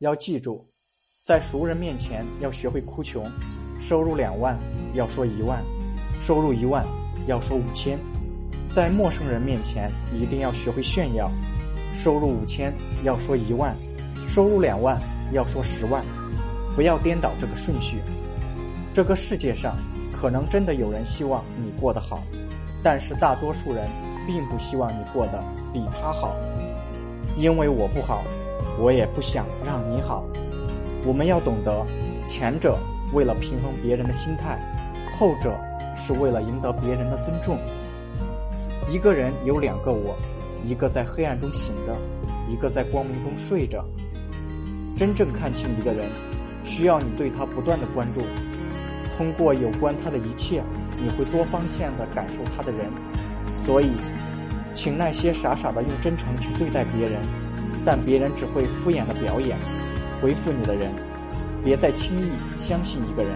要记住，在熟人面前要学会哭穷。收入两万要说一万，收入一万要说五千。在陌生人面前一定要学会炫耀。收入五千要说一万，收入两万要说十万。不要颠倒这个顺序。这个世界上可能真的有人希望你过得好，但是大多数人并不希望你过得比他好。因为我不好。我也不想让你好。我们要懂得，前者为了平衡别人的心态，后者是为了赢得别人的尊重。一个人有两个我，一个在黑暗中醒着，一个在光明中睡着。真正看清一个人，需要你对他不断的关注。通过有关他的一切，你会多方向的感受他的人。所以，请那些傻傻的用真诚去对待别人。但别人只会敷衍的表演，回复你的人，别再轻易相信一个人。